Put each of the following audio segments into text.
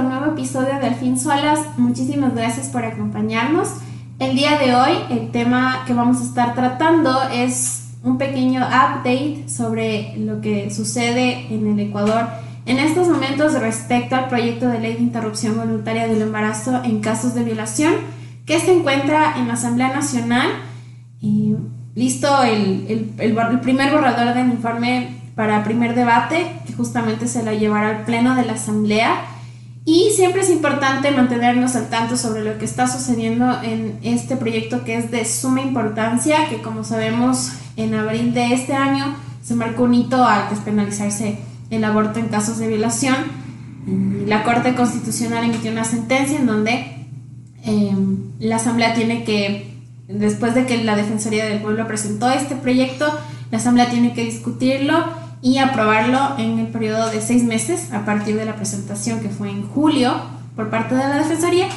un nuevo episodio de Al fin Solas. Muchísimas gracias por acompañarnos. El día de hoy el tema que vamos a estar tratando es un pequeño update sobre lo que sucede en el Ecuador en estos momentos respecto al proyecto de ley de interrupción voluntaria del embarazo en casos de violación que se encuentra en la Asamblea Nacional. Y listo el, el primer borrador del informe para primer debate, que justamente se la llevará al pleno de la Asamblea. Y siempre es importante mantenernos al tanto sobre lo que está sucediendo en este proyecto que es de suma importancia, que como sabemos en abril de este año se marcó un hito al despenalizarse el aborto en casos de violación. La Corte Constitucional emitió una sentencia en donde em, la Asamblea tiene que, después de que la Defensoría del Pueblo presentó este proyecto, la Asamblea tiene que discutirlo y aprobarlo en el periodo de seis meses a partir de la presentación que fue en julio por parte de la Defensoría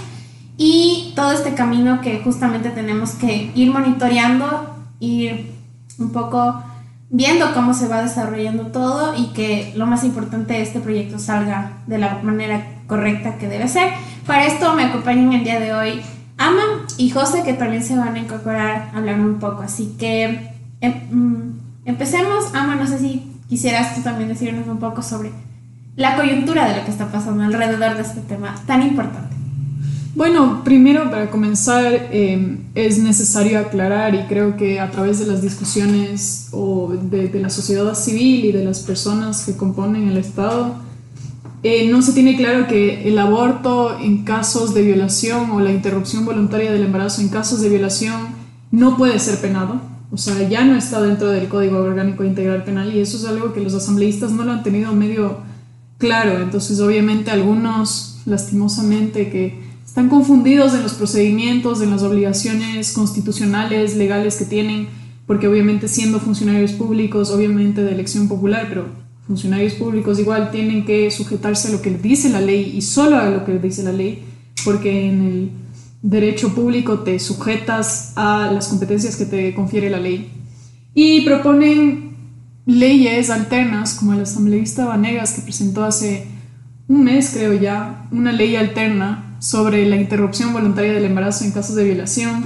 y todo este camino que justamente tenemos que ir monitoreando, ir un poco viendo cómo se va desarrollando todo y que lo más importante este proyecto salga de la manera correcta que debe ser. Para esto me acompañan el día de hoy Ama y José que también se van a incorporar a hablar un poco. Así que em, mm, empecemos. Ama, no sé si quisieras tú también decirnos un poco sobre la coyuntura de lo que está pasando alrededor de este tema tan importante. Bueno, primero para comenzar eh, es necesario aclarar y creo que a través de las discusiones o de, la sociedad civil y de las personas que componen el Estado, eh, no se tiene claro que el aborto en casos de violación o la interrupción voluntaria del embarazo en casos de violación no puede ser penado o sea, ya no está dentro del Código Orgánico Integral Penal y eso es algo que los asambleístas no lo han tenido medio claro. Entonces, obviamente, algunos, lastimosamente, que están confundidos en los procedimientos, en las obligaciones constitucionales, legales que tienen, porque obviamente siendo funcionarios públicos, obviamente de elección popular, pero funcionarios públicos igual tienen que sujetarse a lo que dice la ley y solo a lo que dice la ley, porque en el derecho público te sujetas a las competencias que te confiere la ley. Y proponen leyes alternas, como el asambleísta Vanegas, que presentó hace un mes, creo ya, una ley alterna sobre la interrupción voluntaria del embarazo en casos de violación.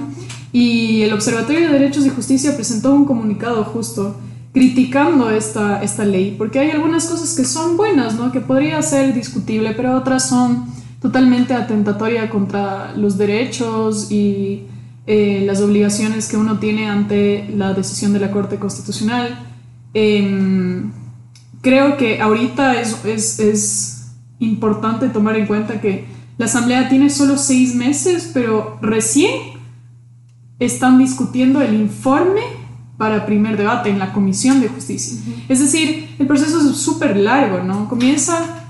Y el Observatorio de Derechos y Justicia presentó un comunicado justo criticando esta, esta ley, porque hay algunas cosas que son buenas, ¿no? que podría ser discutible, pero otras son totalmente atentatoria contra los derechos y eh, las obligaciones que uno tiene ante la decisión de la Corte Constitucional. Em, creo que ahorita es, es, es, importante tomar en cuenta que la Asamblea tiene solo seis meses, pero recién están discutiendo el informe para primer debate en la Comisión de Justicia. Es decir, el proceso es súper largo, ¿no? Comienza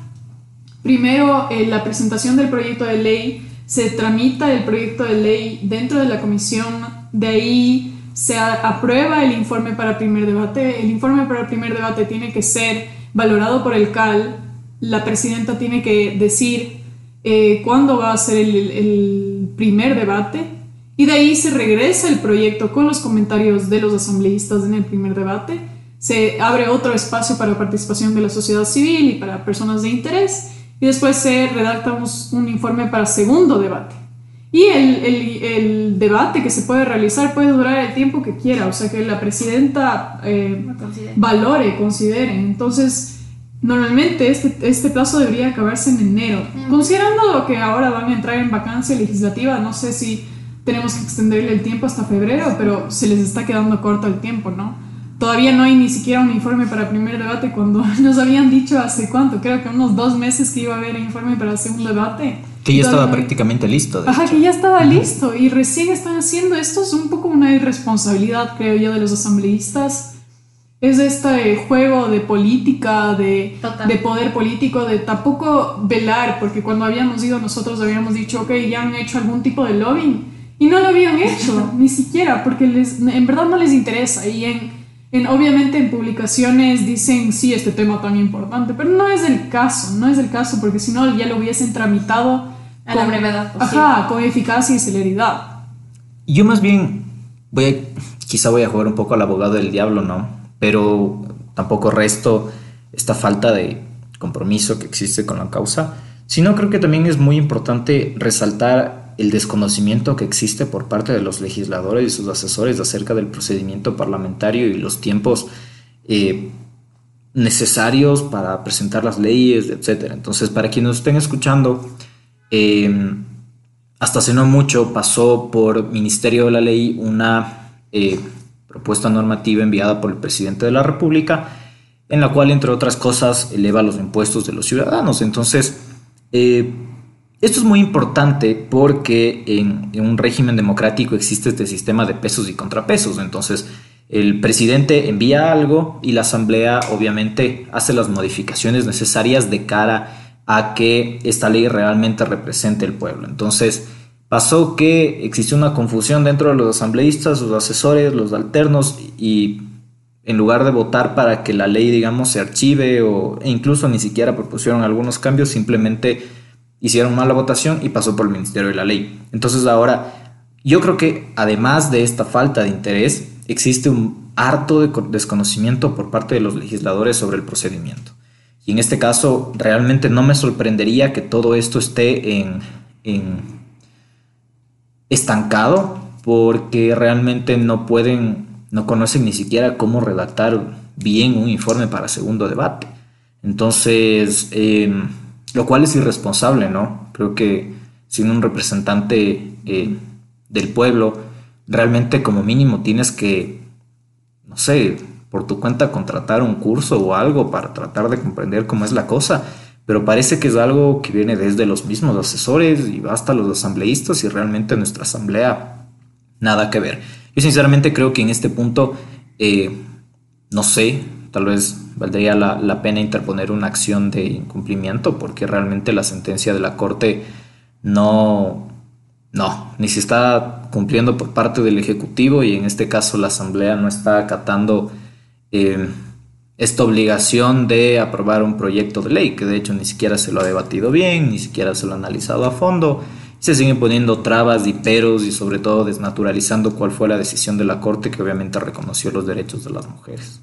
Primero, eh, la presentación del proyecto de ley, se tramita el proyecto de ley dentro de la comisión, de ahí se aprueba el informe para primer debate. El informe para el primer debate tiene que ser valorado por el CAL, la presidenta tiene que decir eh, cuándo va a ser el, el primer debate y de ahí se regresa el proyecto con los comentarios de los asambleístas en el primer debate. Se abre otro espacio para participación de la sociedad civil y para personas de interés y después se redacta un, informe para segundo debate. Y el, el, el, debate que se puede realizar puede durar el tiempo que quiera, o sea que la presidenta eh, valore, considere. Entonces, normalmente este, este plazo debería acabarse en enero. Considerando que ahora van a entrar en vacancia legislativa, no sé si tenemos que extenderle el tiempo hasta febrero, pero se les está quedando corto el tiempo, ¿no? Todavía no hay ni siquiera un informe para primer debate cuando nos habían dicho hace cuánto, creo que unos dos meses que iba a haber informe para segundo debate. Que ya estaba prácticamente listo. Ajá, que ya estaba listo y recién están haciendo esto. Es un poco una irresponsabilidad, creo yo, de los asambleístas. Es este juego de política, de, de poder político, de tampoco velar, porque cuando habíamos ido nosotros habíamos dicho, ok, ya han hecho algún tipo de lobbying. Y no lo habían hecho, ni siquiera, porque les, en verdad no les interesa. Y en, obviamente en publicaciones dicen, sí, este tema tan importante, pero no es el caso, no es el caso, porque si no ya lo hubiesen tramitado a la brevedad Ajá, con eficacia y celeridad. Yo más bien voy a, quizá voy a jugar un poco al abogado del diablo, ¿no? Pero tampoco resto esta falta de compromiso que existe con la causa, sino creo que también es muy importante resaltar el desconocimiento que existe por parte de los legisladores y sus asesores acerca del procedimiento parlamentario y los tiempos eh, necesarios para presentar las leyes, etc. Entonces, para quienes estén escuchando, eh, hasta hace no mucho pasó por Ministerio de la Ley una eh, propuesta normativa enviada por el presidente de la República, en la cual, entre otras cosas, eleva los impuestos de los ciudadanos. Entonces, eh, esto es muy importante porque en, un régimen democrático existe este sistema de pesos y contrapesos. Entonces, el presidente envía algo y la asamblea obviamente hace las modificaciones necesarias de cara a que esta ley realmente represente el pueblo. Entonces, pasó que existió una confusión dentro de los asambleístas, los asesores, los alternos y en lugar de votar para que la ley, digamos, se archive o e incluso ni siquiera propusieron algunos cambios, simplemente hicieron mala votación y pasó por el Ministerio de la Ley. Entonces ahora, yo creo que además de esta falta de interés, existe un harto de desconocimiento por parte de los legisladores sobre el procedimiento. Y en este caso, realmente no me sorprendería que todo esto esté en, en estancado porque realmente no pueden, no conocen ni siquiera cómo redactar bien un informe para segundo debate. Entonces, em, lo cual es irresponsable, ¿no? Creo que sin un representante eh, del pueblo, realmente como mínimo tienes que, no sé, por tu cuenta contratar un curso o algo para tratar de comprender cómo es la cosa, pero parece que es algo que viene desde los mismos asesores y hasta los asambleístas y realmente nuestra asamblea nada que ver. Yo sinceramente creo que en este punto, eh, no sé, tal vez valdría la, pena interponer una acción de incumplimiento porque realmente la sentencia de la Corte no, no, ni se está cumpliendo por parte del Ejecutivo y en este caso la Asamblea no está acatando eh, esta obligación de aprobar un proyecto de ley, que de hecho ni siquiera se lo ha debatido bien, ni siquiera se lo ha analizado a fondo. Se siguen poniendo trabas y peros y sobre todo desnaturalizando cuál fue la decisión de la Corte que obviamente reconoció los derechos de las mujeres.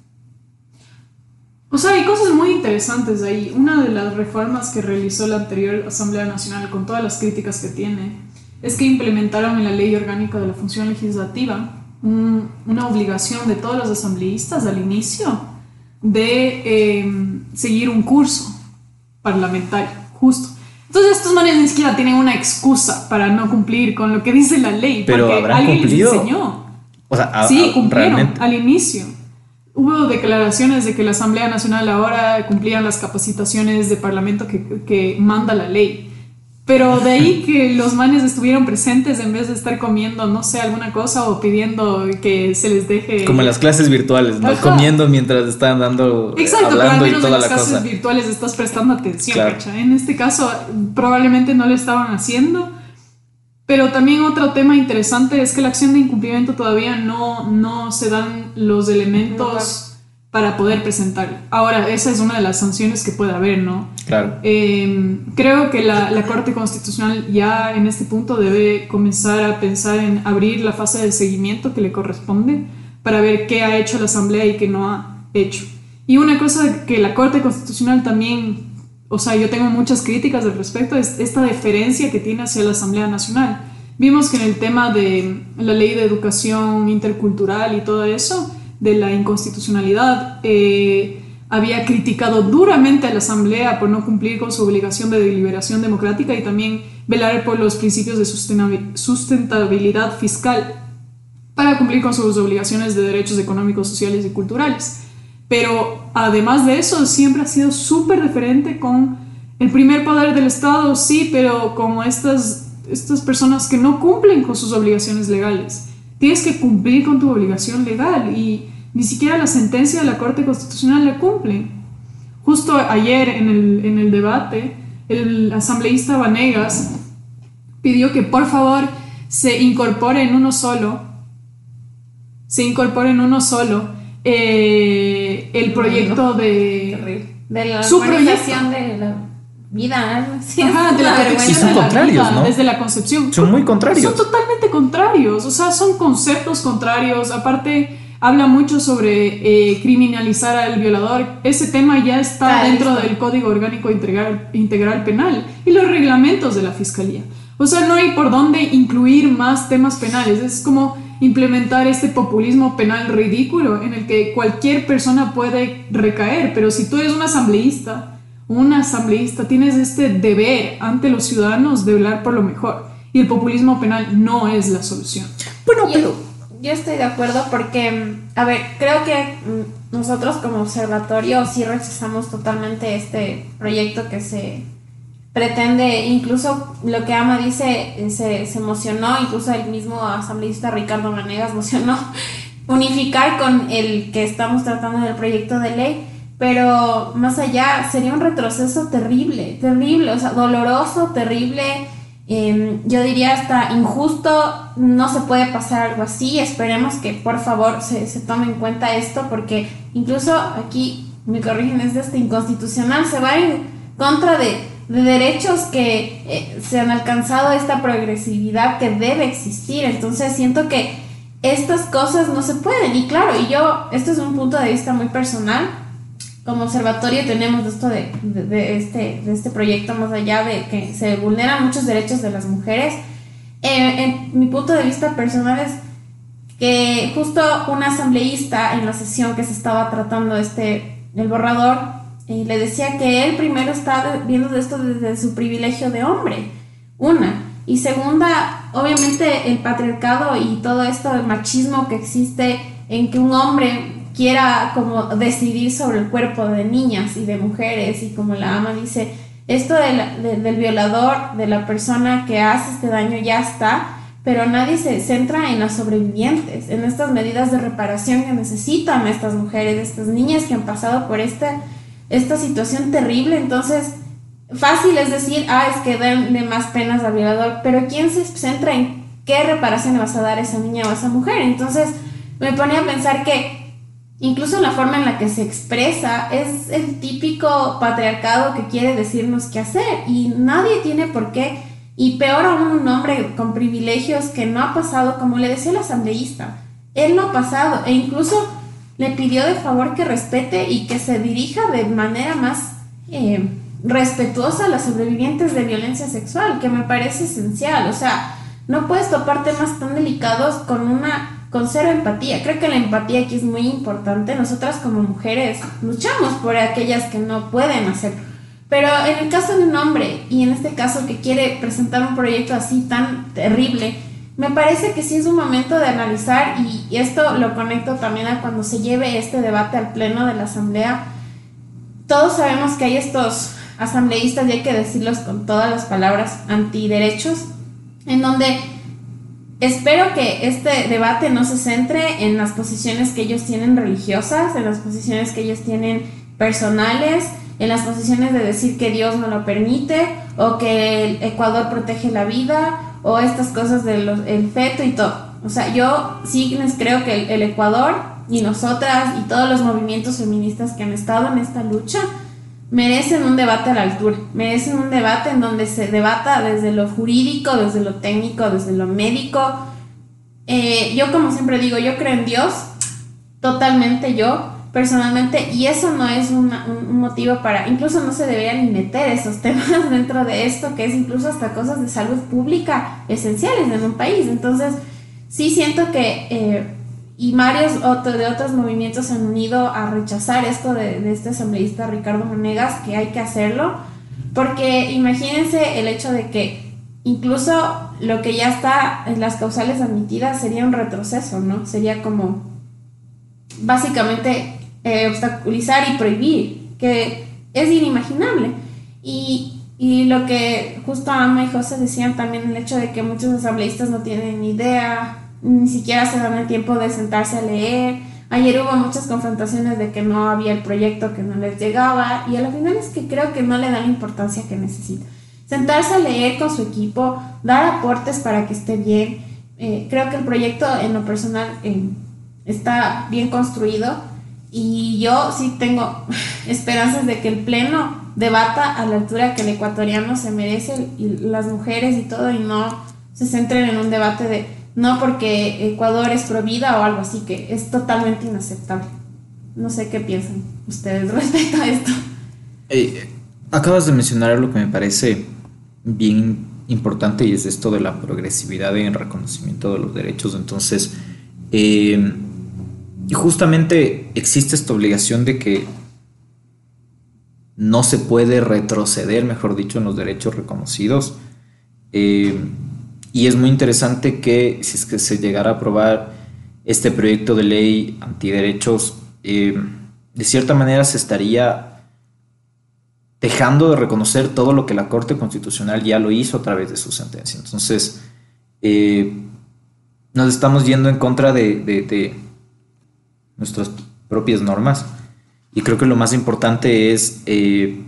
O sea, hay cosas muy interesantes ahí. Una de las reformas que realizó la anterior Asamblea Nacional, con todas las críticas que tiene, es que implementaron en la Ley Orgánica de la Función Legislativa una obligación de todos los asambleístas al inicio de em, seguir un curso parlamentario, justo. Entonces estos manes ni siquiera tienen una excusa para no cumplir con lo que dice la ley, Pero porque alguien cumplido? les enseñó. O sea, sí, cumplieron al inicio. Hubo declaraciones de que la Asamblea Nacional ahora cumplía las capacitaciones de Parlamento que, que manda la ley. Pero de ahí que los manes estuvieron presentes en vez de estar comiendo, no sé, alguna cosa o pidiendo que se les deje. Como en las clases virtuales, ¿no? Comiendo mientras están dando. Exacto, hablando pero al menos en las clases virtuales estás prestando atención, En este caso, probablemente no lo estaban haciendo pero también otro tema interesante es que la acción de incumplimiento todavía no, no se dan los elementos para poder presentar. Ahora, esa es una de las sanciones que puede haber, ¿no? Claro. Em, creo que la, la, Corte Constitucional ya en este punto debe comenzar a pensar en abrir la fase de seguimiento que le corresponde para ver qué ha hecho la Asamblea y qué no ha hecho. Y una cosa que la Corte Constitucional también o sea, yo tengo muchas críticas al respecto, es esta deferencia que tiene hacia la Asamblea Nacional. Vimos que en el tema de la ley de educación intercultural y todo eso, de la inconstitucionalidad, eh, había criticado duramente a la Asamblea por no cumplir con su obligación de deliberación democrática y también velar por los principios de sustentabilidad fiscal para cumplir con sus obligaciones de derechos económicos, sociales y culturales. Pero además de eso, siempre ha sido súper diferente con el primer poder del Estado, sí, pero como estas, estas personas que no cumplen con sus obligaciones legales. Tienes que cumplir con tu obligación legal y ni siquiera la sentencia de la Corte Constitucional la cumple. Justo ayer en el, en el debate, el asambleísta Vanegas pidió que por favor se incorpore en uno solo, se incorpore en uno solo eh, el proyecto de, de la su proyección de la vida. de la son contrarios, ¿no? Desde la concepción. Son muy contrarios. Son totalmente contrarios, o sea, son conceptos contrarios. Aparte, habla mucho sobre eh, criminalizar al violador. Ese tema ya está dentro del Código Orgánico Integral, Integral Penal y los reglamentos de la Fiscalía. O sea, no hay por dónde incluir más temas penales. Es como implementar este populismo penal ridículo en el que cualquier persona puede recaer, pero si tú eres un asambleísta, un asambleísta, tienes este deber ante los ciudadanos de hablar por lo mejor. Y el populismo penal no es la solución. Bueno, pero yo estoy de acuerdo porque, a ver, creo que nosotros como observatorio sí rechazamos totalmente este proyecto que se pretende, incluso lo que Ama dice, eh, se, se emocionó, incluso el mismo asambleísta Ricardo Manegas emocionó, unificar con el que estamos tratando en el proyecto de ley, pero más allá sería un retroceso terrible, terrible, o sea, doloroso, terrible Em, yo diría hasta injusto, no se puede pasar algo así, esperemos que por favor se, se tome en cuenta esto porque incluso aquí, me corrigen, es de este inconstitucional, se va en contra de, de derechos que eh, se han alcanzado esta progresividad que debe existir, entonces siento que estas cosas no se pueden. Y claro, y yo, esto es un punto de vista muy personal, como observatorio tenemos esto de, este, de este proyecto, más allá de que se vulneran muchos derechos de las mujeres, eh, en mi punto de vista personal es que justo un asambleísta en la sesión que se estaba tratando este, el borrador, eh, le decía que él primero estaba viendo esto desde su privilegio de hombre, una. Y segunda, obviamente el patriarcado y todo esto, el machismo que existe en que un hombre quiera como decidir sobre el cuerpo de niñas y de mujeres y como la ama dice, esto del violador, de la persona que hace este daño ya está, pero nadie se centra en las sobrevivientes, en estas medidas de reparación que necesitan estas mujeres, estas niñas que han pasado por esta, esta situación terrible. Entonces, fácil es decir, ah, es que denle más penas al violador, pero ¿quién se centra en qué reparación le vas a dar a esa niña o a esa mujer? Entonces, me ponía a pensar que incluso la forma en la que se expresa es el típico patriarcado que quiere decirnos qué hacer y nadie tiene por qué, y peor aún un hombre con privilegios que no ha pasado, como le decía el asambleísta, él no ha pasado e incluso le pidió de favor que respete y que se dirija de manera más eh, respetuosa a las sobrevivientes de violencia sexual, que me parece esencial, o sea, no puedes topar temas tan delicados con una con cero empatía. Creo que la empatía aquí es muy importante. Nosotras como mujeres luchamos por aquellas que no pueden hacerlo. Pero en el caso de un hombre, y en este caso que quiere presentar un proyecto así tan terrible, me parece que sí es un momento de analizar, y, esto lo conecto también a cuando se lleve este debate al pleno de la asamblea. Todos sabemos que hay estos asambleístas, y hay que decirlos con todas las palabras, antiderechos, en donde Espero que este debate no se centre en las posiciones que ellos tienen religiosas, en las posiciones que ellos tienen personales, en las posiciones de decir que Dios no lo permite o que el Ecuador protege la vida o estas cosas del feto y todo. O sea, yo sí les creo que el Ecuador y nosotras y todos los movimientos feministas que han estado en esta lucha merecen un debate a la altura, merecen un debate en donde se debata desde lo jurídico, desde lo técnico, desde lo médico. Eh, yo como siempre digo, yo creo en Dios, totalmente yo, personalmente, y eso no es un motivo para, incluso no se deberían meter esos temas dentro de esto, que es incluso hasta cosas de salud pública esenciales en un país. Entonces, sí siento que... Eh, y varios de otros movimientos han unido a rechazar esto de, este asambleísta Ricardo Monegas, que hay que hacerlo, porque imagínense el hecho de que incluso lo que ya está en las causales admitidas sería un retroceso, ¿no? Sería como básicamente eh, obstaculizar y prohibir, que es inimaginable. Y, y lo que justo Ama y José decían también, el hecho de que muchos asambleístas no tienen ni idea ni siquiera se dan el tiempo de sentarse a leer. Ayer hubo muchas confrontaciones de que no había el proyecto que no les llegaba y a la final es que creo que no le dan la importancia que necesita. Sentarse a leer con su equipo, dar aportes para que esté bien. Eh, creo que el proyecto en lo personal eh, está bien construido y yo sí tengo esperanzas de que el Pleno debata a la altura que el ecuatoriano se merece y las mujeres y todo y no se centren en un debate de no porque Ecuador es prohibida o algo así, que es totalmente inaceptable. No sé qué piensan ustedes respecto a esto. Eh, acabas de mencionar algo que me parece bien importante y es esto de la progresividad en el reconocimiento de los derechos. Entonces, eh, justamente existe esta obligación de que no se puede retroceder, mejor dicho, en los derechos reconocidos. Eh, y es muy interesante que si es que se llegara a aprobar este proyecto de ley antiderechos, eh, de cierta manera se estaría dejando de reconocer todo lo que la Corte Constitucional ya lo hizo a través de su sentencia. Entonces, eh, nos estamos yendo en contra de, nuestras propias normas. Y creo que lo más importante es, eh,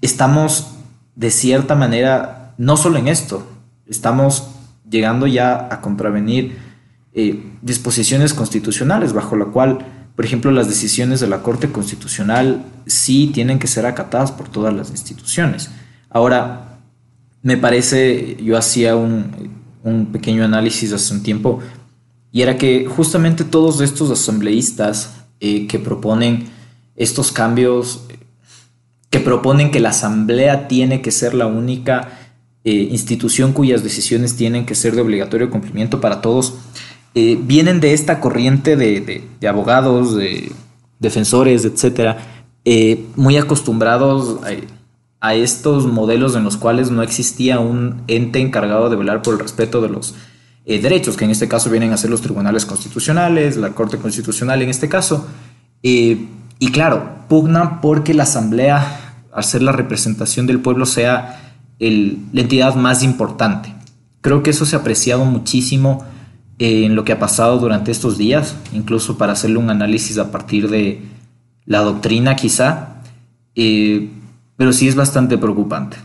estamos de cierta manera, no solo en esto, estamos llegando ya a contravenir eh, disposiciones constitucionales bajo la cual por ejemplo, las decisiones de la Corte Constitucional sí tienen que ser acatadas por todas las instituciones. Ahora, me parece, yo hacía un, pequeño análisis hace un tiempo, y era que justamente todos estos asambleístas eh, que proponen estos cambios, que proponen que la asamblea tiene que ser la única eh, institución cuyas decisiones tienen que ser de obligatorio cumplimiento para todos, eh, vienen de esta corriente de, abogados, de defensores, etcétera, muy acostumbrados a, estos modelos en los cuales no existía un ente encargado de velar por el respeto de los eh, derechos, que en este caso vienen a ser los tribunales constitucionales, la Corte Constitucional en este caso. y claro, pugnan porque la Asamblea, al ser la representación del pueblo, sea la entidad más importante. Creo que eso se ha apreciado muchísimo en lo que ha pasado durante estos días, incluso para hacerle un análisis a partir de la doctrina quizá, eh, pero sí es bastante preocupante.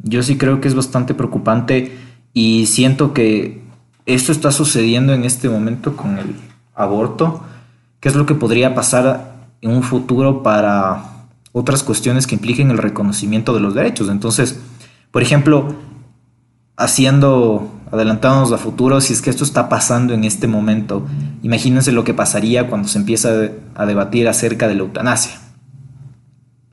Yo sí creo que es bastante preocupante y siento que esto está sucediendo en este momento con el aborto, que es lo que podría pasar en un futuro para otras cuestiones que impliquen el reconocimiento de los derechos. Entonces, por ejemplo, haciendo, adelantándonos a futuro, si es que esto está pasando en este momento, imagínense lo que pasaría cuando se empieza a debatir acerca de la eutanasia.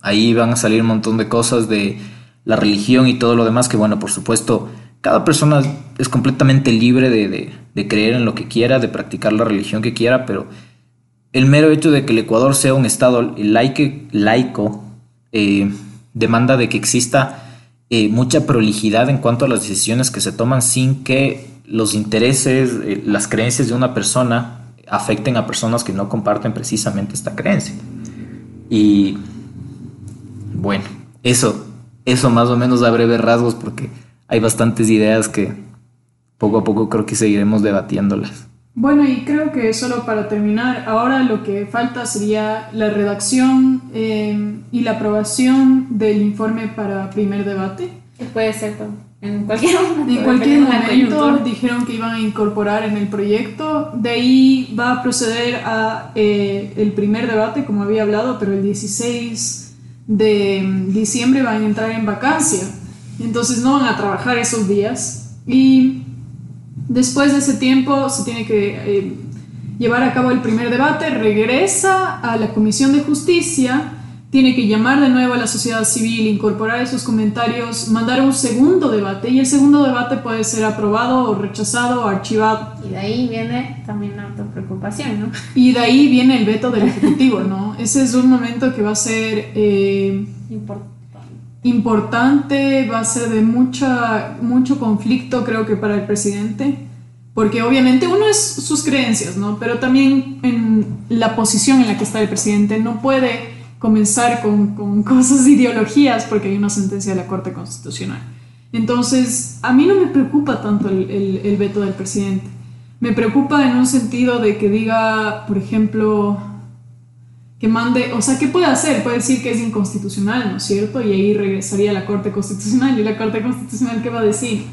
Ahí van a salir un montón de cosas de la religión y todo lo demás, que bueno, por supuesto, cada persona es completamente libre de, creer en lo que quiera, de practicar la religión que quiera, pero el mero hecho de que el Ecuador sea un estado laico eh, demanda de que exista eh, mucha prolijidad en cuanto a las decisiones que se toman sin que los intereses, eh, las creencias de una persona afecten a personas que no comparten precisamente esta creencia. Y bueno, eso, eso más o menos a breves rasgos porque hay bastantes ideas que poco a poco creo que seguiremos debatiéndolas. Bueno, y creo que solo para terminar, ahora lo que falta sería la redacción eh, y la aprobación del informe para primer debate. Puede ser en cualquier momento. En cualquier momento dijeron que iban a incorporar en el proyecto. De ahí va a proceder a eh, el primer debate, como había hablado, pero el 16 de diciembre van a entrar en vacancia. Entonces no van a trabajar esos días. Y Después de ese tiempo se tiene que eh, llevar a cabo el primer debate, regresa a la Comisión de Justicia, tiene que llamar de nuevo a la sociedad civil, incorporar esos comentarios, mandar un segundo debate y el segundo debate puede ser aprobado o rechazado o archivado. Y de ahí viene también la preocupación, ¿no? Y de ahí viene el veto del Ejecutivo, ¿no? Ese es un momento que va a ser... Eh, Importante importante, va a ser de mucha, mucho conflicto creo que para el presidente, porque obviamente uno es sus creencias, ¿no? Pero también en la posición en la que está el presidente no puede comenzar con, con cosas, ideologías, porque hay una sentencia de la Corte Constitucional. Entonces, a mí no me preocupa tanto el, el, el veto del presidente. Me preocupa en un sentido de que diga, por ejemplo, que mande, o sea, ¿qué puede hacer? Puede decir que es inconstitucional, ¿no es cierto? Y ahí regresaría a la Corte Constitucional y la Corte Constitucional, ¿qué va a decir?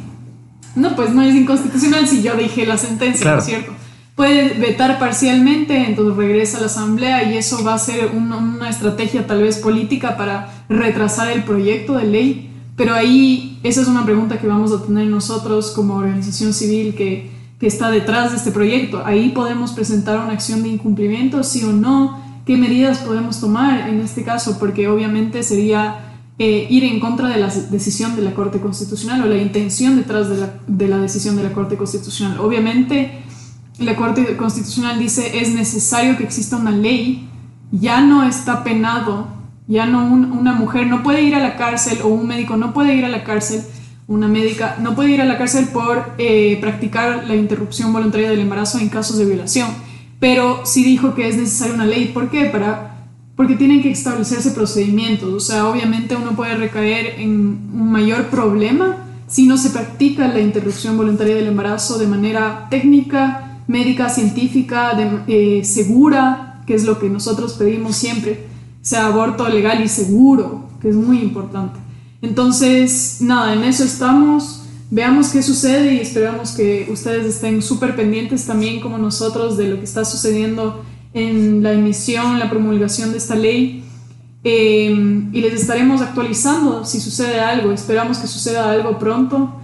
No, pues no es inconstitucional si yo dije la sentencia, ¿no es cierto? Puede vetar parcialmente, entonces regresa a la Asamblea y eso va a ser una, una estrategia tal vez política para retrasar el proyecto de ley, pero ahí esa es una pregunta que vamos a tener nosotros como organización civil que que está detrás de este proyecto. Ahí podemos presentar una acción de incumplimiento, sí o no, qué medidas podemos tomar en este caso, porque obviamente sería eh, ir en contra de la decisión de la Corte Constitucional o la intención detrás de la, de la decisión de la Corte Constitucional. Obviamente la Corte Constitucional dice es necesario que exista una ley, ya no está penado, ya no una mujer no puede ir a la cárcel o un médico no puede ir a la cárcel, una médica no puede ir a la cárcel por eh, practicar la interrupción voluntaria del embarazo en casos de violación, pero sí dijo que es necesaria una ley. ¿Por qué? Para porque tienen que establecerse procedimientos. O sea, obviamente uno puede recaer en un mayor problema si no se practica la interrupción voluntaria del embarazo de manera técnica, médica, científica, eh, segura, que es lo que nosotros pedimos siempre, sea aborto legal y seguro, que es muy importante. Entonces, nada, en eso estamos. Veamos qué sucede y esperamos que ustedes estén súper pendientes también como nosotros de lo que está sucediendo en la emisión, la promulgación de esta ley. Eh, y les estaremos actualizando si sucede algo. Esperamos que suceda algo pronto.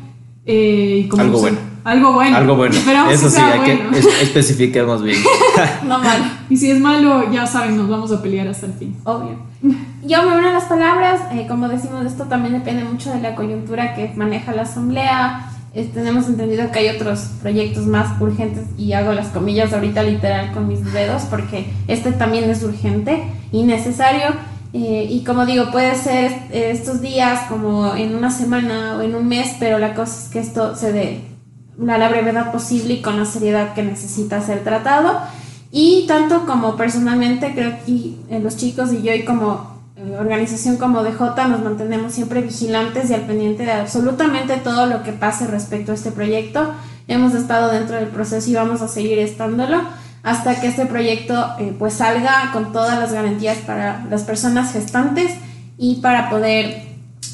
Eh, y algo bueno. Algo bueno. Algo bueno. Eso sí, hay que especifiquemos bien. no malo. Y si es malo, ya saben, nos vamos a pelear hasta el fin. Obvio. Yo me uno a las palabras. Eh, como decimos, esto también depende mucho de la coyuntura que maneja la Asamblea tenemos entendido que hay otros proyectos más urgentes y hago las comillas ahorita literal con mis dedos porque este también es urgente y necesario eh, y como digo puede ser estos días como en una semana o en un mes pero la cosa es que esto se dé a la brevedad posible y con la seriedad que necesita ser tratado y tanto como personalmente creo que eh, los chicos y yo y como organización como DJ nos mantenemos siempre vigilantes y al pendiente de absolutamente todo lo que pase respecto a este proyecto. Hemos estado dentro del proceso y vamos a seguir estándolo hasta que este proyecto eh, pues salga con todas las garantías para las personas gestantes y para poder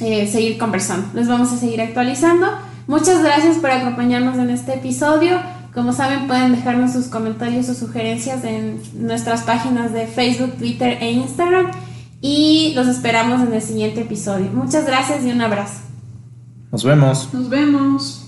eh, seguir conversando. Les vamos a seguir actualizando. Muchas gracias por acompañarnos en este episodio. Como saben, pueden dejarnos sus comentarios o sugerencias en nuestras páginas de Facebook, Twitter e Instagram y los esperamos en el siguiente episodio. Muchas gracias y un abrazo. Nos vemos. Nos vemos.